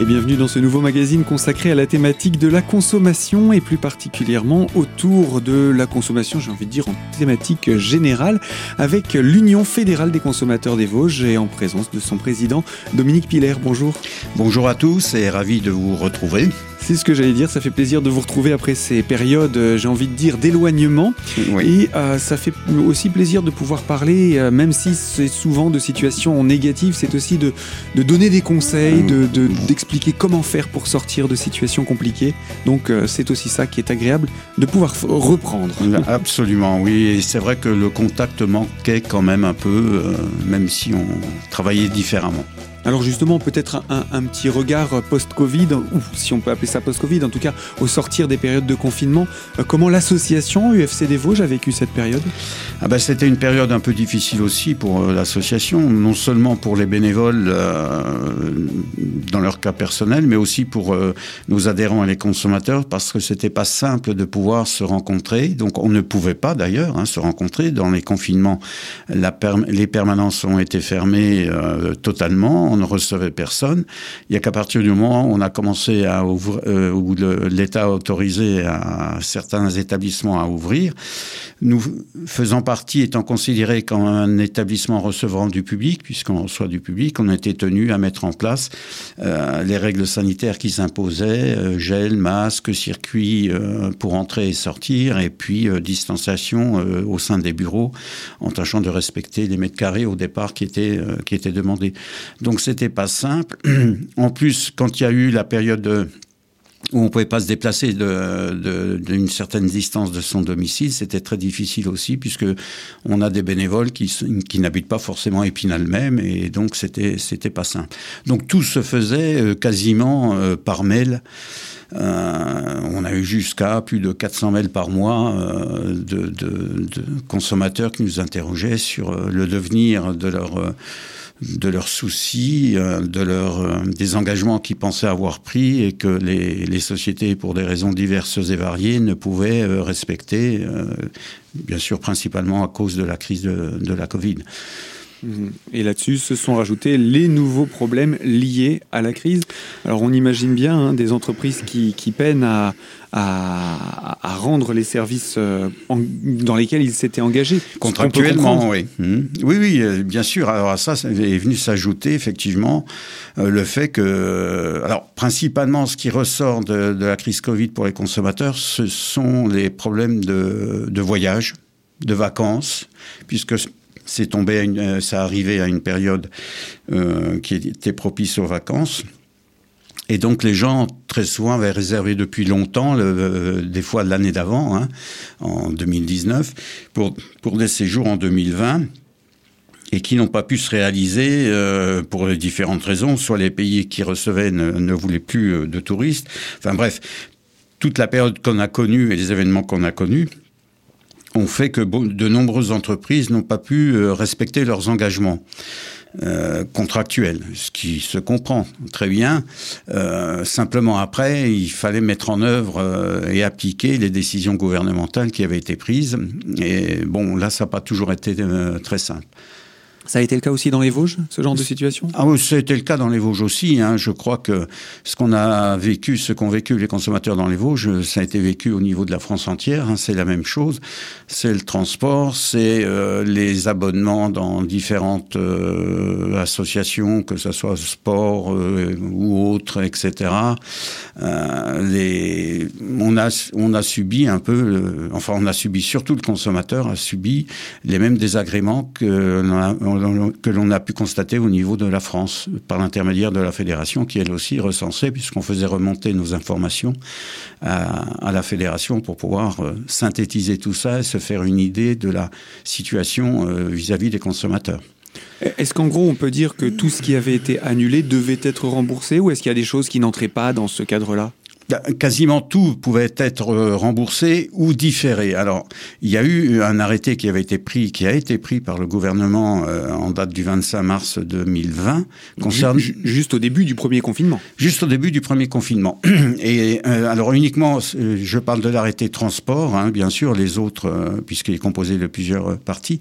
et bienvenue dans ce nouveau magazine consacré à la thématique de la consommation et plus particulièrement autour de la consommation, j'ai envie de dire en thématique générale, avec l'Union fédérale des consommateurs des Vosges et en présence de son président Dominique Piller. Bonjour. Bonjour à tous et ravi de vous retrouver. C'est ce que j'allais dire, ça fait plaisir de vous retrouver après ces périodes, euh, j'ai envie de dire, d'éloignement. Et euh, ça fait aussi plaisir de pouvoir parler, euh, même si c'est souvent de situations négatives, c'est aussi de, de, donner des conseils, d'expliquer de, comment faire pour sortir de situations compliquées. Donc c'est aussi ça qui est agréable, de pouvoir reprendre. Absolument, oui. Et c'est vrai que le contact manquait quand même un peu, même si on travaillait différemment. Alors justement, peut-être un, petit regard post-Covid, ou si on peut appeler ça post-Covid, en tout cas au sortir des périodes de confinement, euh, comment l'association UFC des Vosges a vécu cette période? Ah ben, C'était une période un peu difficile aussi pour euh, l'association, non seulement pour les bénévoles euh, dans leur cas personnel, mais aussi pour nos adhérents et les consommateurs, parce que c'était pas simple de pouvoir se rencontrer. Donc on ne pouvait pas d'ailleurs hein, se rencontrer. Dans les confinements, les permanences ont été fermées totalement ne recevait personne. Il n'y a qu'à partir du moment où on a commencé à ouvrir, euh, où l'État a autorisé à certains établissements à ouvrir, nous faisant partie, étant considérés comme un établissement recevant du public, puisqu'on reçoit du public, on était tenu à mettre en place euh, les règles sanitaires qui s'imposaient, euh, gel, masque, circuit pour entrer et sortir, et puis distanciation au sein des bureaux, en tâchant de respecter les mètres carrés au départ qui étaient, qui étaient demandés. Donc c'était pas simple. En plus, quand il y a eu la période où on pouvait pas se déplacer d'une certaine distance de son domicile, c'était très difficile aussi puisque on a des bénévoles qui, n'habitent pas forcément Épinal même et donc c'était c'était pas simple. Donc tout se faisait euh, quasiment euh, par mail. Euh, on a eu jusqu'à plus de 400 mails par mois de, consommateurs qui nous interrogeaient sur le devenir de leur de leurs soucis, euh, de leurs euh, des engagements qu'ils pensaient avoir pris et que les, les, sociétés, pour des raisons diverses et variées, ne pouvaient euh, respecter, bien sûr principalement à cause de la crise de, de la Covid. Mhm. Et là-dessus se sont rajoutés les nouveaux problèmes liés à la crise. Alors on imagine bien hein, des entreprises qui, qui peinent à, à, à, rendre les services euh, dans lesquels ils s'étaient engagés. Contractuellement, oui. Mhm. Oui, oui, euh, bien sûr. Alors à ça est venu s'ajouter effectivement euh, le fait que, alors principalement ce qui ressort de, de, la crise Covid pour les consommateurs, ce sont les problèmes de, de voyage de vacances, puisque c'est tombé, euh, ça arrivait à une période euh, qui était propice aux vacances. Et donc les gens, très souvent, avaient réservé depuis longtemps, le, des fois l'année d'avant, hein, en 2019, pour, des séjours en 2020 et qui n'ont pas pu se réaliser euh, pour différentes raisons. Soit les pays qui recevaient ne, ne voulaient plus euh, de touristes. Enfin bref, toute la période qu'on a connue et les événements qu'on a connus ont fait que de nombreuses entreprises n'ont pas pu euh, respecter leurs engagements. Euh, contractuels, ce qui se comprend très bien. Euh, simplement après, il fallait mettre en œuvre et appliquer les décisions gouvernementales qui avaient été prises. Et bon, là, ça n'a pas toujours été très simple. Ça a été le cas aussi dans les Vosges, ce genre de situation? Ah oui, été le cas dans les Vosges aussi. Hein. Je crois que ce qu'on a vécu, ce qu'ont vécu les consommateurs dans les Vosges, ça a été vécu au niveau de la France entière. Hein. C'est la même chose. C'est le transport, c'est euh, les abonnements dans différentes euh, associations, que ce soit sport euh, ou autres, etc. Les... on, a, on a subi un peu, enfin on a subi, surtout le consommateur a subi les mêmes désagréments que que l'on a pu constater au niveau de la France, par l'intermédiaire de la fédération, qui elle aussi recensait, puisqu'on faisait remonter nos informations à, la fédération pour pouvoir euh, synthétiser tout ça et se faire une idée de la situation euh, vis-à-vis -vis des consommateurs. Est-ce qu'en gros, on peut dire que tout ce qui avait été annulé devait être remboursé ou est-ce qu'il y a des choses qui n'entraient pas dans ce cadre-là? Quasiment tout pouvait être euh, remboursé ou différé. Alors, il y a eu un arrêté qui avait été pris, qui a été pris par le gouvernement euh, en date du 25 mars 2020, concernant juste au début du premier confinement. Juste au début du premier confinement. Et euh, alors uniquement, je parle de l'arrêté transport, hein, bien sûr, les autres, puisqu'il est composé de plusieurs parties,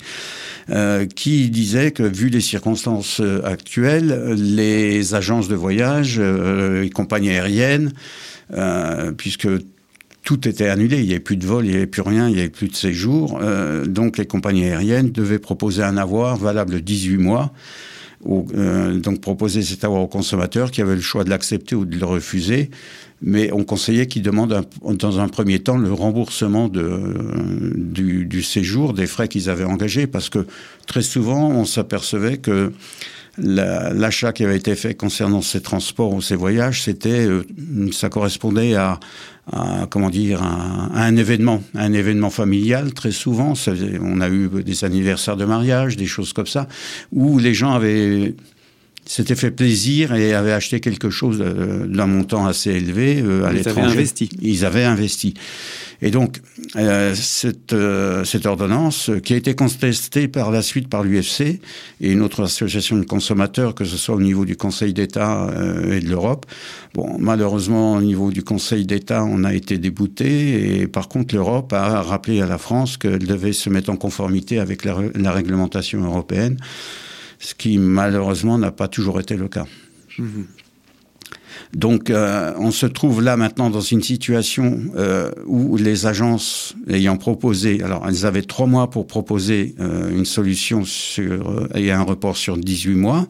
qui disait que vu les circonstances actuelles, les agences de voyage, les compagnies aériennes euh, puisque tout était annulé, il n'y avait plus de vol, il n'y avait plus rien, il n'y avait plus de séjour. Euh, donc les compagnies aériennes devaient proposer un avoir valable 18 mois. Euh, donc proposer cet avoir au consommateur qui avait le choix de l'accepter ou de le refuser. Mais on conseillait qu'il demande dans un premier temps le remboursement du séjour, des frais qu'ils avaient engagés, parce que très souvent on s'apercevait que l'achat qui avait été fait concernant ces transports ou ces voyages, c'était, euh, ça correspondait à, comment dire, à, un événement, un événement familial. Très souvent, on a eu des anniversaires de mariage, des choses comme ça, où les gens avaient s'étaient fait plaisir et avaient acheté quelque chose d'un montant assez élevé euh, à l'étranger. Ils avaient investi. Ils avaient investi. Et donc, euh, cette, euh, cette ordonnance, qui a été contestée par la suite par l'UFC et une autre association de consommateurs, que ce soit au niveau du Conseil d'État euh, et de l'Europe, bon, malheureusement, au niveau du Conseil d'État, on a été débouté. Et par contre, l'Europe a rappelé à la France qu'elle devait se mettre en conformité avec la, la réglementation européenne, ce qui malheureusement n'a pas toujours été le cas. Donc, euh, on se trouve là maintenant dans une situation euh, où les agences ayant proposé, alors elles avaient trois mois pour proposer euh, une solution sur, et un report sur 18 mois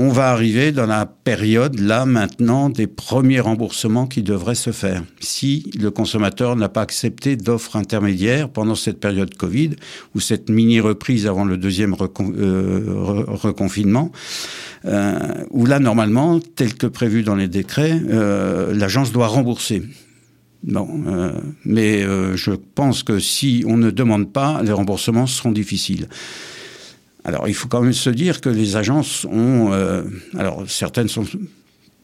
on va arriver dans la période, là, maintenant, des premiers remboursements qui devraient se faire. Si le consommateur n'a pas accepté d'offres intermédiaires pendant cette période Covid, ou cette mini-reprise avant le deuxième euh, reconfinement, euh, où là, normalement, tel que prévu dans les décrets, euh, l'agence doit rembourser. Non, mais je pense que si on ne demande pas, les remboursements seront difficiles. Alors, il faut quand même se dire que les agences ont. Euh, alors, certaines sont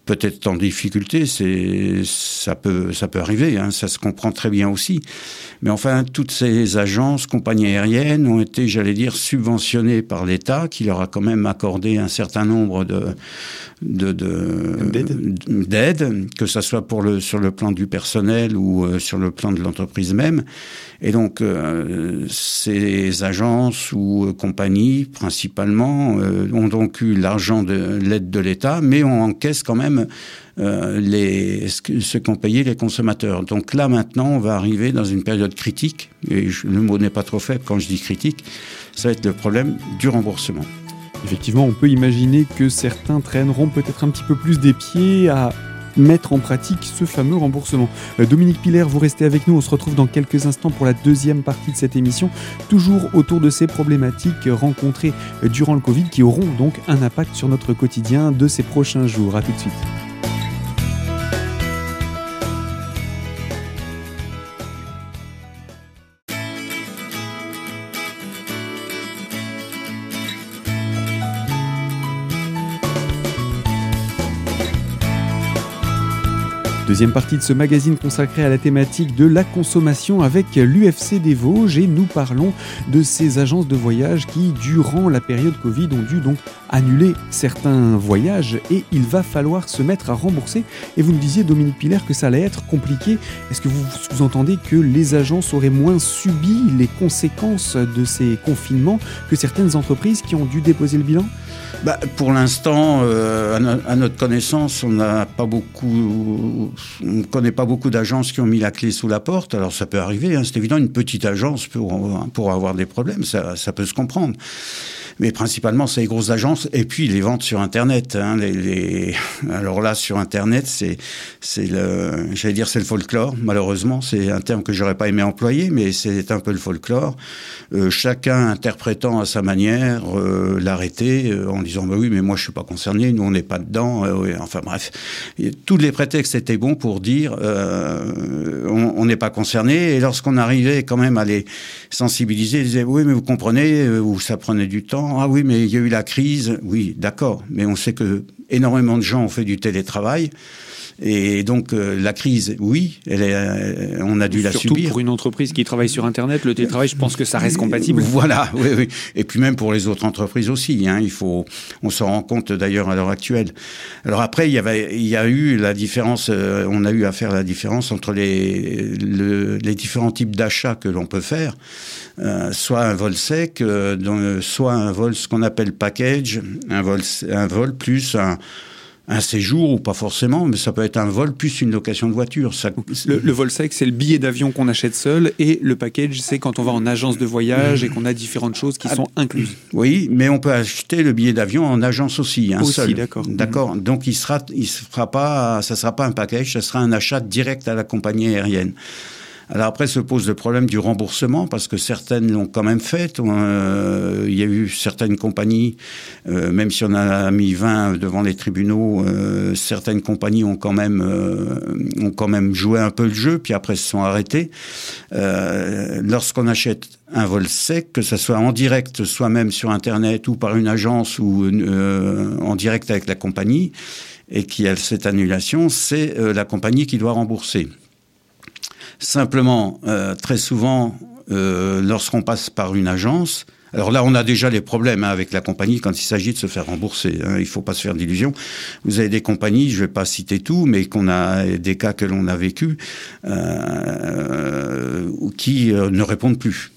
peut-être en difficulté, c'est ça peut ça peut arriver, hein, ça se comprend très bien aussi. Mais enfin, toutes ces agences, compagnies aériennes ont été, j'allais dire, subventionnées par l'État, qui leur a quand même accordé un certain nombre de d'aide, que ce soit pour le sur le plan du personnel ou euh, sur le plan de l'entreprise même. Et donc, euh, ces agences ou euh, compagnies, principalement, ont donc eu l'argent de l'aide de l'État, mais on encaisse quand même les, ce qu'ont payé les consommateurs. Donc là, maintenant, on va arriver dans une période critique, et le mot n'est pas trop faible quand je dis critique, ça va être le problème du remboursement. Effectivement, on peut imaginer que certains traîneront peut-être un petit peu plus des pieds à mettre en pratique ce fameux remboursement. Euh, Dominique Piller, vous restez avec nous, on se retrouve dans quelques instants pour la deuxième partie de cette émission, toujours autour de ces problématiques rencontrées durant le Covid qui auront donc un impact sur notre quotidien de ces prochains jours. A tout de suite. Deuxième partie de ce magazine consacré à la thématique de la consommation avec l'UFC des Vosges et nous parlons de ces agences de voyage qui, durant la période Covid, ont dû donc annuler certains voyages et il va falloir se mettre à rembourser. Et vous nous disiez, Dominique Piller, que ça allait être compliqué. Est-ce que vous, vous entendez que les agences auraient moins subi les conséquences de ces confinements que certaines entreprises qui ont dû déposer le bilan? Bah, pour l'instant, euh, à, notre connaissance, on n'a pas beaucoup, on ne connaît pas beaucoup d'agences qui ont mis la clé sous la porte. Alors ça peut arriver, hein, c'est évident, une petite agence pour, pour avoir des problèmes, ça, ça peut se comprendre mais principalement c'est les grosses agences et puis les ventes sur Internet. Hein. Alors là, sur Internet, c'est le, j'allais dire c'est le folklore. Malheureusement, c'est un terme que j'aurais pas aimé employer, mais c'est un peu le folklore. Euh, chacun interprétant à sa manière euh, l'arrêté euh, en disant bah oui, mais moi je suis pas concerné, nous on n'est pas dedans. Euh, enfin bref, tous les prétextes étaient bons pour dire on n'est pas concerné. Et lorsqu'on arrivait quand même à les sensibiliser, ils disaient oui, mais vous comprenez, ou ça prenait du temps ah oui, mais il y a eu la crise. Oui, d'accord. Mais on sait que énormément de gens ont fait du télétravail. Et donc la crise, oui, elle est, on a dû la subir. Surtout pour une entreprise qui travaille sur Internet, le télétravail, je pense que ça reste compatible. Voilà, oui, oui. Et puis même pour les autres entreprises aussi. Hein, il faut, on s'en rend compte d'ailleurs à l'heure actuelle. Alors après, il y avait, il y a eu la différence. on a eu à faire la différence entre les, les différents types d'achats que l'on peut faire. Euh, soit un vol sec, euh, soit un vol ce qu'on appelle package, un vol, un vol plus un, un séjour ou pas forcément, mais ça peut être un vol plus une location de voiture. Ça... Le, vol sec, c'est le billet d'avion qu'on achète seul, et le package, c'est quand on va en agence de voyage et qu'on a différentes choses qui ah, sont incluses. Oui, mais on peut acheter le billet d'avion en agence aussi, un aussi, d'accord. D'accord. Donc il sera, il sera pas, ça sera pas un package, ça sera un achat direct à la compagnie aérienne. Alors après se pose le problème du remboursement parce que certaines l'ont quand même fait. Euh, il y a eu certaines compagnies, euh, même si on a mis 20 devant les tribunaux, euh, certaines compagnies ont quand même ont quand même joué un peu le jeu, puis après se sont arrêtées. Lorsqu'on achète un vol sec, que ce soit en direct, soit même sur Internet ou par une agence ou en direct avec la compagnie, et qu'il y a cette annulation, c'est la compagnie qui doit rembourser. Simplement, euh, très souvent, euh, lorsqu'on passe par une agence, alors là, on a déjà les problèmes hein, avec la compagnie quand il s'agit de se faire rembourser. Hein, il ne faut pas se faire d'illusions. Vous avez des compagnies, je ne vais pas citer tout, mais qu'on a des cas que l'on a vécu euh, qui ne répondent plus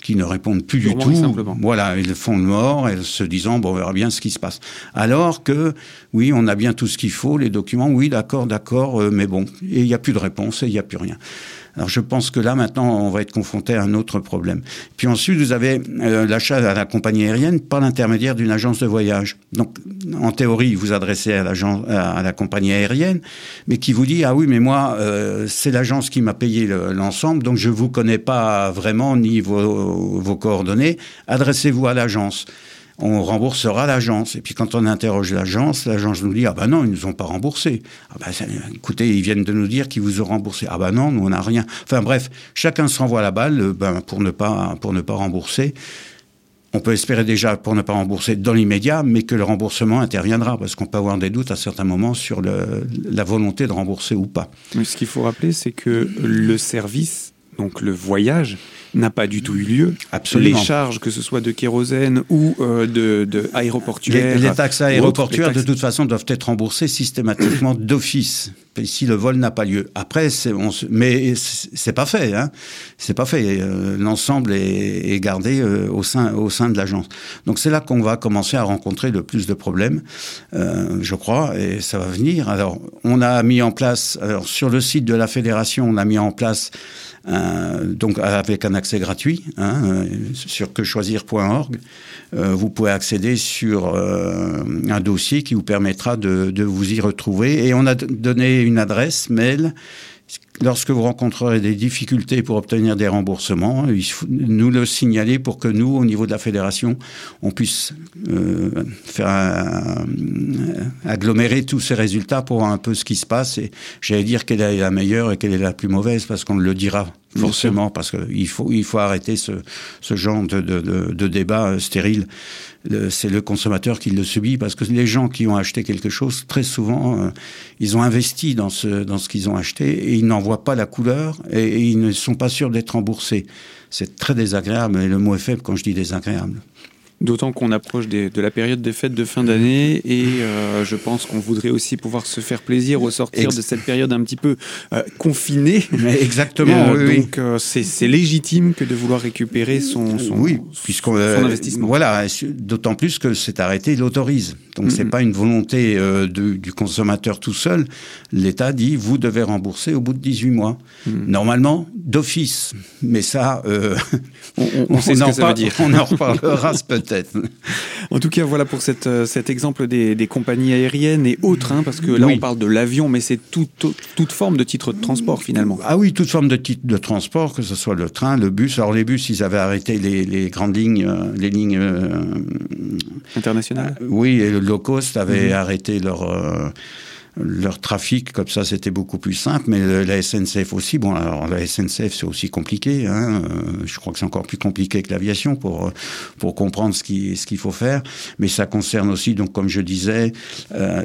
qui ne répondent plus du tout. Voilà, ils font le mort, et se disant bon, on verra bien ce qui se passe. Alors que oui, on a bien tout ce qu'il faut, les documents, oui, d'accord, d'accord, mais bon, et il n'y a plus de réponse et il n'y a plus rien. Alors je pense que là maintenant on va être confronté à un autre problème. Puis ensuite vous avez euh, l'achat à la compagnie aérienne par l'intermédiaire d'une agence de voyage. Donc en théorie vous adressez à la compagnie aérienne, mais qui vous dit ah oui mais moi euh, c'est l'agence qui m'a payé l'ensemble donc je vous connais pas vraiment ni vos coordonnées. Adressez-vous à l'agence on remboursera l'agence. Et puis quand on interroge l'agence, l'agence nous dit ah ben non, ils nous ont pas remboursé. Ah ben écoutez, ils viennent de nous dire qu'ils vous ont remboursé. Ah ben non, nous on n'a rien. Enfin bref, chacun se renvoie la balle euh, ben, pour ne pas pour ne pas rembourser. On peut espérer déjà pour ne pas rembourser dans l'immédiat, mais que le remboursement interviendra, parce qu'on peut avoir des doutes à certains moments sur la volonté de rembourser ou pas. Mais ce qu'il faut rappeler, c'est que le service, donc le voyage, n'a pas du tout eu lieu. Absolument. Les charges, que ce soit de kérosène ou euh, de, de aéroportuaire. Les, taxes aéroportuaires, de toute façon, doivent être remboursées systématiquement d'office si le vol n'a pas lieu. Après, mais c'est pas fait. Hein. C'est pas fait. Euh, l'ensemble est, gardé euh, au sein au sein de l'agence. Donc c'est là qu'on va commencer à rencontrer le plus de problèmes, euh, je crois, et ça va venir. Alors, on a mis en place, sur le site de la fédération, on a mis en place donc avec un accès gratuit hein, sur quechoisir.org, vous pouvez accéder sur un dossier qui vous permettra de, de, vous y retrouver. Et on a donné adresse mail Lorsque vous rencontrerez des difficultés pour obtenir des remboursements, il faut nous le signaler pour que nous, au niveau de la fédération, on puisse euh, faire agglomérer tous ces résultats pour voir un peu ce qui se passe. Et j'allais dire quelle est la meilleure et quelle est la plus mauvaise, parce qu'on le dira forcément, parce qu'il faut, il faut arrêter ce, ce genre de, de, de, de débat euh, stérile c'est le consommateur qui le subit parce que les gens qui ont acheté quelque chose, très souvent, euh, ils ont investi dans ce, dans ce qu'ils ont acheté et ils n'en voient pas la couleur et, et ils ne sont pas sûrs d'être remboursés. C'est très désagréable et le mot est faible quand je dis désagréable. D'autant qu'on approche de la période des fêtes de fin d'année et euh, je pense qu'on voudrait aussi pouvoir se faire plaisir au sortir de cette période un petit peu euh, confinée. Mais exactement. Euh, donc c'est légitime que de vouloir récupérer son, son, oui, son investissement. Voilà, d'autant plus que cet arrêté l'autorise. Donc c'est pas une volonté de, du consommateur tout seul. L'État dit vous devez rembourser au bout de 18 mois. Normalement d'office, mais ça on, on, dire. On en reparlera peut-être. En tout cas, voilà pour cette, euh, cet exemple des, des, compagnies aériennes et autres, hein, parce que là, on parle de l'avion, mais c'est tout, toute forme de titre de transport finalement. Ah oui, toute forme de titre de transport, que ce soit le train, le bus. Alors les bus, ils avaient arrêté les, les grandes lignes, euh, les lignes euh, internationales. oui, et le low cost avait mhm. arrêté leur leur trafic, comme ça c'était beaucoup plus simple, mais la SNCF aussi, bon alors la SNCF c'est aussi compliqué, hein, je crois que c'est encore plus compliqué que l'aviation pour, pour comprendre ce qu'il ce qu'il faut faire, mais ça concerne aussi, donc comme je disais,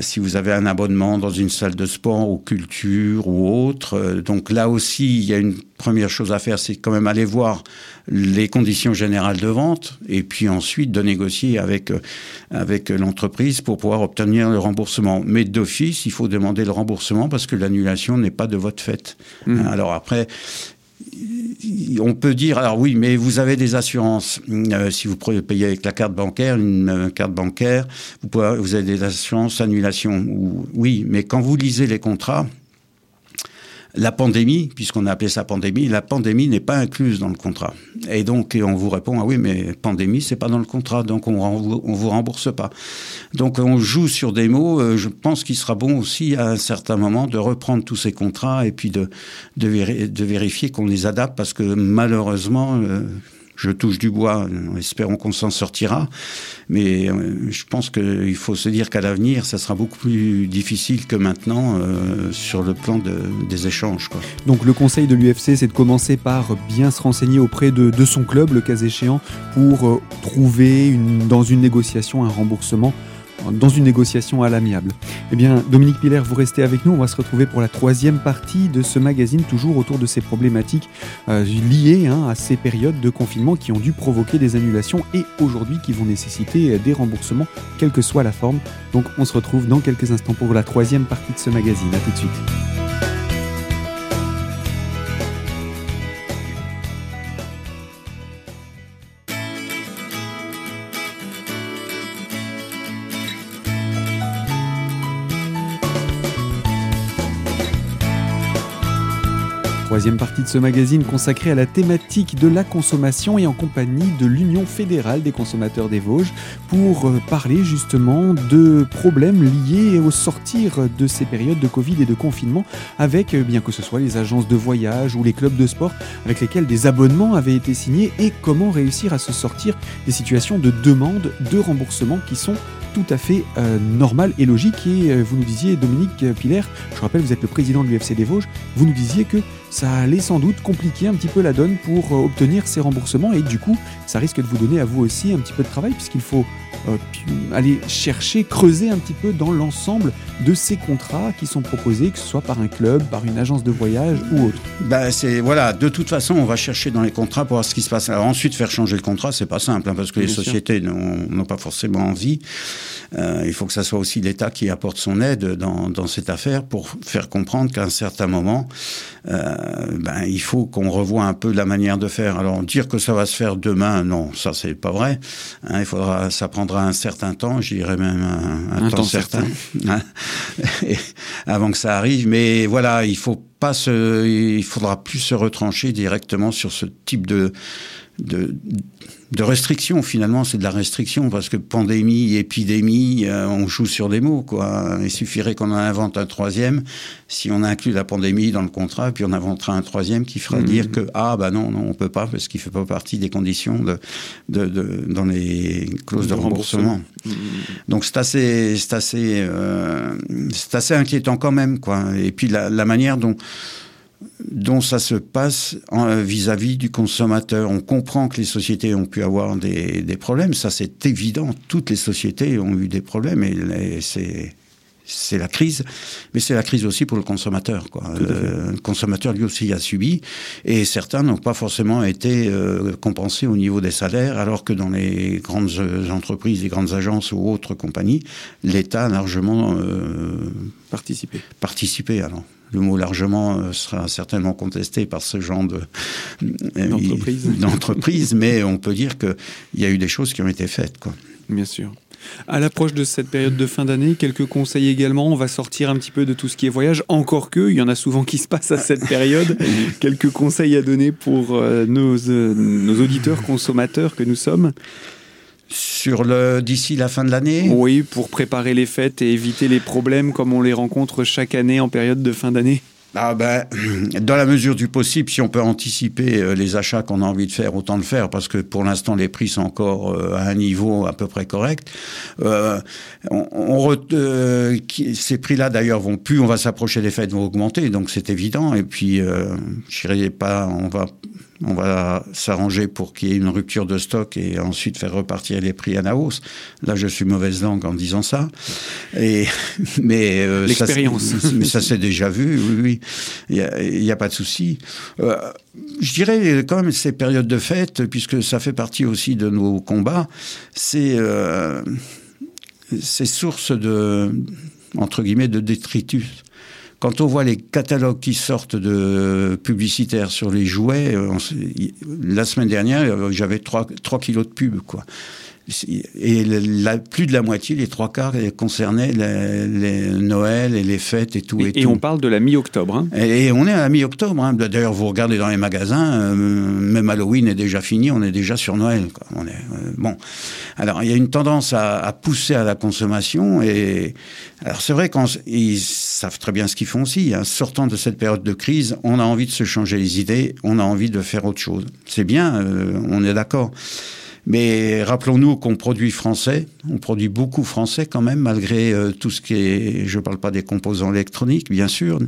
si vous avez un abonnement dans une salle de sport ou culture ou autre, donc là aussi il y a une première chose à faire, c'est quand même aller voir les conditions générales de vente et puis ensuite de négocier avec, euh, avec l'entreprise pour pouvoir obtenir le remboursement. Mais d'office, il faut demander le remboursement parce que l'annulation n'est pas de votre fait. Mmh. Alors après, on peut dire, alors oui, mais vous avez des assurances. Euh, si vous payez avec la carte bancaire, une euh, carte bancaire, vous, pouvez, vous avez des assurances annulation. oui, mais quand vous lisez les contrats, la pandémie, puisqu'on a appelé ça pandémie, la pandémie n'est pas incluse dans le contrat. Et donc, on vous répond, ah oui, mais pandémie, c'est pas dans le contrat, donc on, on vous rembourse pas. Donc, on joue sur des mots. Euh, je pense qu'il sera bon aussi, à un certain moment, de reprendre tous ces contrats et puis de, de, vérifier qu'on les adapte, parce que malheureusement, euh, je touche du bois, espérons qu'on s'en sortira. Mais euh, je pense qu'il faut se dire qu'à l'avenir, ça sera beaucoup plus difficile que maintenant euh, sur le plan des échanges. Donc le conseil de l'UFC, c'est de commencer par bien se renseigner auprès de, son club, le cas échéant, pour euh, trouver dans une négociation un remboursement dans une négociation à l'amiable. Eh bien, Dominique Piller, vous restez avec nous. On va se retrouver pour la troisième partie de ce magazine, toujours autour de ces problématiques euh, liées hein, à ces périodes de confinement qui ont dû provoquer des annulations et aujourd'hui qui vont nécessiter euh, des remboursements, quelle que soit la forme. Donc, on se retrouve dans quelques instants pour la troisième partie de ce magazine. A tout de suite. Troisième partie de ce magazine consacrée à la thématique de la consommation et en compagnie de l'Union fédérale des consommateurs des Vosges pour euh, parler justement de problèmes liés au sortir de ces périodes de Covid et de confinement avec, euh, bien que ce soit les agences de voyage ou les clubs de sport avec lesquels des abonnements avaient été signés et comment réussir à se sortir des situations de demande de remboursement qui sont tout à fait euh, normal et logique. Et euh, vous nous disiez, Dominique Piller, je rappelle, vous êtes le président de l'UFC des Vosges, vous nous disiez que ça allait sans doute compliquer un petit peu la donne pour euh, obtenir ces remboursements et du coup, ça risque de vous donner à vous aussi un petit peu de travail puisqu'il faut aller chercher, creuser un petit peu dans l'ensemble de ces contrats qui sont proposés, que ce soit par un club, par une agence de voyage ou autre. Bah c'est voilà, de toute façon, on va chercher dans les contrats pour voir ce qui se passe. Alors ensuite, faire changer le contrat, c'est pas simple hein, parce que les sociétés n'ont pas forcément envie. Euh, il faut que ça soit aussi l'État qui apporte son aide dans, dans, cette affaire pour faire comprendre qu'à un certain moment, euh, ben, il faut qu'on revoie un peu la manière de faire. Alors dire que ça va se faire demain, non, ça c'est pas vrai. Hein, il faudra, ça prendra un certain temps, je dirais même un, temps, certain, hein, avant que ça arrive. Mais voilà, il faut pas se, il faudra plus se retrancher directement sur ce type de de, de restriction finalement c'est de la restriction parce que pandémie épidémie euh, on joue sur des mots quoi il suffirait qu'on en invente un troisième si on inclut la pandémie dans le contrat puis on inventera un troisième qui fera mmh. dire que ah bah non non on peut pas parce qu'il fait pas partie des conditions de, de, de dans les clauses de, remboursement, mmh. donc c'est assez c'est assez euh, c'est assez inquiétant quand même quoi et puis la, la manière dont dont ça se passe vis-à-vis du consommateur. On comprend que les sociétés ont pu avoir des, problèmes, ça c'est évident. Toutes les sociétés ont eu des problèmes et c'est c'est la crise, mais c'est la crise aussi pour le consommateur. Quoi. Le consommateur lui aussi a subi, et certains n'ont pas forcément été euh, compensés au niveau des salaires, alors que dans les grandes entreprises, les grandes agences ou autres compagnies, l'État a largement euh, participé. Participé, alors le mot largement euh, sera certainement contesté par ce genre de euh, d'entreprise, mais on peut dire qu'il y a eu des choses qui ont été faites. Quoi. Bien sûr. À l'approche de cette période de fin d'année, quelques conseils également. On va sortir un petit peu de tout ce qui est voyage, encore que, il y en a souvent qui se passe à cette période. quelques conseils à donner pour euh, nos, nos auditeurs consommateurs que nous sommes sur le d'ici la fin de l'année? Oui, pour préparer les fêtes et éviter les problèmes comme on les rencontre chaque année en période de fin d'année. Ah ben, dans la mesure du possible, si on peut anticiper euh, les achats qu'on a envie de faire, autant le faire, parce que pour l'instant les prix sont encore euh, à un niveau à peu près correct. Euh, ces prix-là d'ailleurs vont plus, on va s'approcher des fêtes, vont augmenter, donc c'est évident. Et puis, je dirais pas, on va on va s'arranger pour qu'il y ait une rupture de stock et ensuite faire repartir les prix à la hausse. Là, je suis mauvaise langue en disant ça. Et, mais euh, l'expérience. mais ça s'est déjà vu. Oui, oui. Il n'y a, pas de souci. Euh, je dirais quand même ces périodes de fête, puisque ça fait partie aussi de nos combats, c'est euh, ces sources de entre guillemets de détritus. Quand on voit les catalogues qui sortent de publicitaires sur les jouets, euh, la semaine dernière, euh, j'avais 3, 3 kilos de pub, quoi. Et la, plus de la moitié, les trois quarts, concernaient les, Noël et les fêtes et tout. Et, et, on parle de la mi-octobre. Hein. Et, on est à la mi-octobre. Hein. D'ailleurs, vous regardez dans les magasins, euh, même Halloween est déjà fini, on est déjà sur Noël. Quoi. On est, euh, bon. Alors, il y a une tendance à, à pousser à la consommation. Et alors, c'est vrai qu'ils savent très bien ce qu'ils font aussi. Hein. Sortant de cette période de crise, on a envie de se changer les idées, on a envie de faire autre chose. C'est bien, euh, on est d'accord. Mais rappelons-nous qu'on produit français, on produit beaucoup français quand même, malgré euh, tout ce qui est, je ne parle pas des composants électroniques, bien sûr,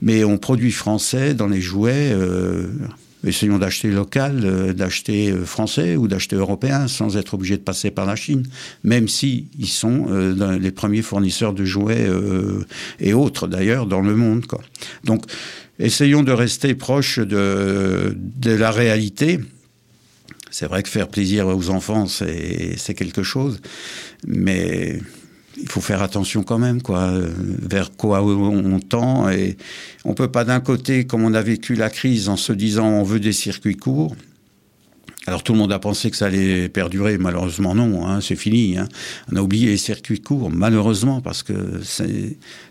mais on produit français dans les jouets. Euh, essayons d'acheter local, euh, d'acheter français ou d'acheter européen sans être obligé de passer par la Chine, même si ils sont les premiers fournisseurs de jouets et autres d'ailleurs dans le monde. Donc, essayons de rester proche de, de la réalité c'est vrai que faire plaisir aux enfants, c'est quelque chose, mais il faut faire attention quand même, quoi, vers quoi on tend. Et on peut pas d'un côté, comme on a vécu la crise, en se disant on veut des circuits courts, alors tout le monde a pensé que ça allait perdurer, malheureusement non, hein, c'est fini. Hein. On a oublié les circuits courts, malheureusement, parce que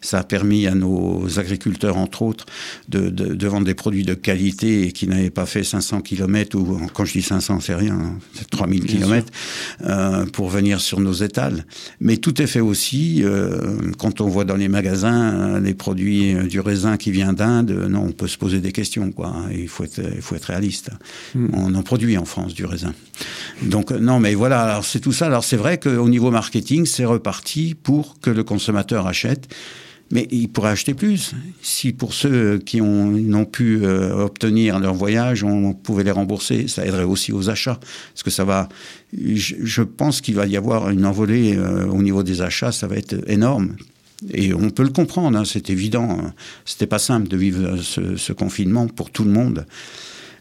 ça a permis à nos agriculteurs, entre autres, de, de, de vendre des produits de qualité et qui n'avaient pas fait 500 km, ou quand je dis 500, c'est rien, hein, c'est 3000 km, euh, pour venir sur nos étals. Mais tout est fait aussi, euh, quand on voit dans les magasins euh, les produits du raisin qui vient d'Inde, non, on peut se poser des questions, quoi. Il faut être, il faut être réaliste. Hmm. On en produit en France du raisin. Donc non, mais voilà, alors c'est tout ça. Alors c'est vrai qu'au niveau marketing, c'est reparti pour que le consommateur achète. Mais il pourrait acheter plus. Si pour ceux qui n'ont pu euh, obtenir leur voyage, on pouvait les rembourser, ça aiderait aussi aux achats. Parce que ça va. Je, pense qu'il va y avoir une envolée euh, au niveau des achats, ça va être énorme. Et on peut le comprendre, hein, c'est évident. C'était pas simple de vivre ce, confinement pour tout le monde.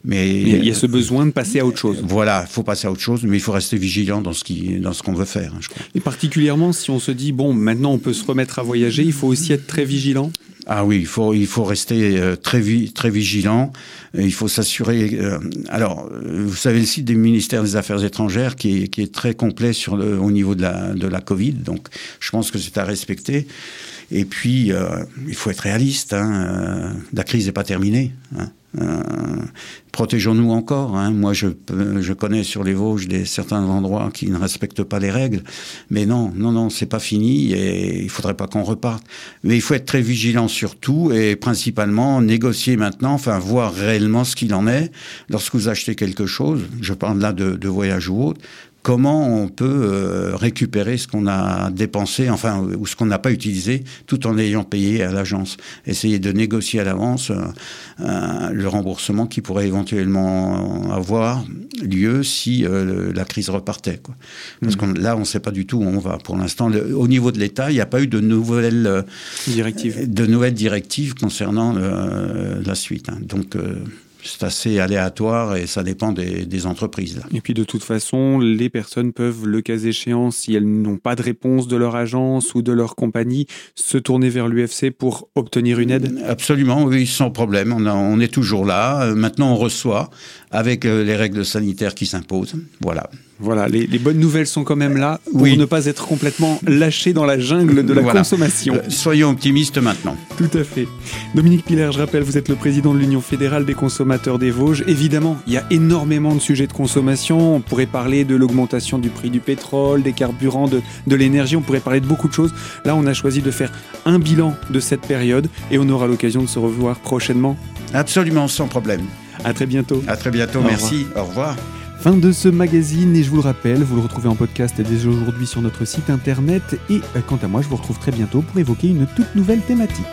Mais il y a ce besoin de passer à autre chose. Voilà, il faut passer à autre chose, mais il faut rester vigilant dans ce qui, dans ce qu'on veut faire. Hein, je crois. Et particulièrement si on se dit bon, maintenant on peut se remettre à voyager, il faut aussi être très vigilant. Ah oui, il faut il faut rester euh, très très vigilant. Il faut s'assurer. Euh, alors, vous savez le site du ministère des Affaires étrangères qui est, qui est très complet sur le, au niveau de la de la Covid. Donc, je pense que c'est à respecter. Et puis, euh, il faut être réaliste. Hein, la crise n'est pas terminée. Hein. Euh, protégeons-nous encore. Hein. Moi, je, je connais sur les Vosges des certains endroits qui ne respectent pas les règles, mais non, non, non, c'est pas fini et il faudrait pas qu'on reparte. Mais il faut être très vigilant sur tout et principalement négocier maintenant, enfin voir réellement ce qu'il en est lorsque vous achetez quelque chose. Je parle là de, de voyage ou autre comment on peut euh, récupérer ce qu'on a dépensé, enfin, ou ce qu'on n'a pas utilisé, tout en ayant payé à l'agence. Essayer de négocier à l'avance euh, euh, le remboursement qui pourrait éventuellement avoir lieu si la crise repartait. Quoi. Parce mmh. que là, on ne sait pas du tout où on va. Pour l'instant, au niveau de l'État, il n'y a pas eu de nouvelles directives, de nouvelles directives concernant la suite. Hein. Donc c'est assez aléatoire et ça dépend des, entreprises. Et puis de toute façon, les personnes peuvent, le cas échéant, si elles n'ont pas de réponse de leur agence ou de leur compagnie, se tourner vers l'UFC pour obtenir une aide? Absolument, oui, sans problème. On, on est toujours là. Euh, maintenant, on reçoit avec euh, les règles sanitaires qui s'imposent. Voilà. Voilà, les, bonnes nouvelles sont quand même là pour ne pas être complètement lâché dans la jungle de la consommation. Euh, soyons optimistes maintenant. Tout à fait. Dominique Piller, je rappelle, vous êtes le président de l'Union fédérale des consommateurs des Vosges. Évidemment, il y a énormément de sujets de consommation. On pourrait parler de l'augmentation du prix du pétrole, des carburants, de, de l'énergie. On pourrait parler de beaucoup de choses. Là, on a choisi de faire un bilan de cette période et on aura l'occasion de se revoir prochainement. Absolument, sans problème. À très bientôt. À très bientôt, merci. Au revoir. Fin de ce magazine et je vous le rappelle, vous le retrouvez en podcast dès aujourd'hui sur notre site internet et euh, quant à moi je vous retrouve très bientôt pour évoquer une toute nouvelle thématique.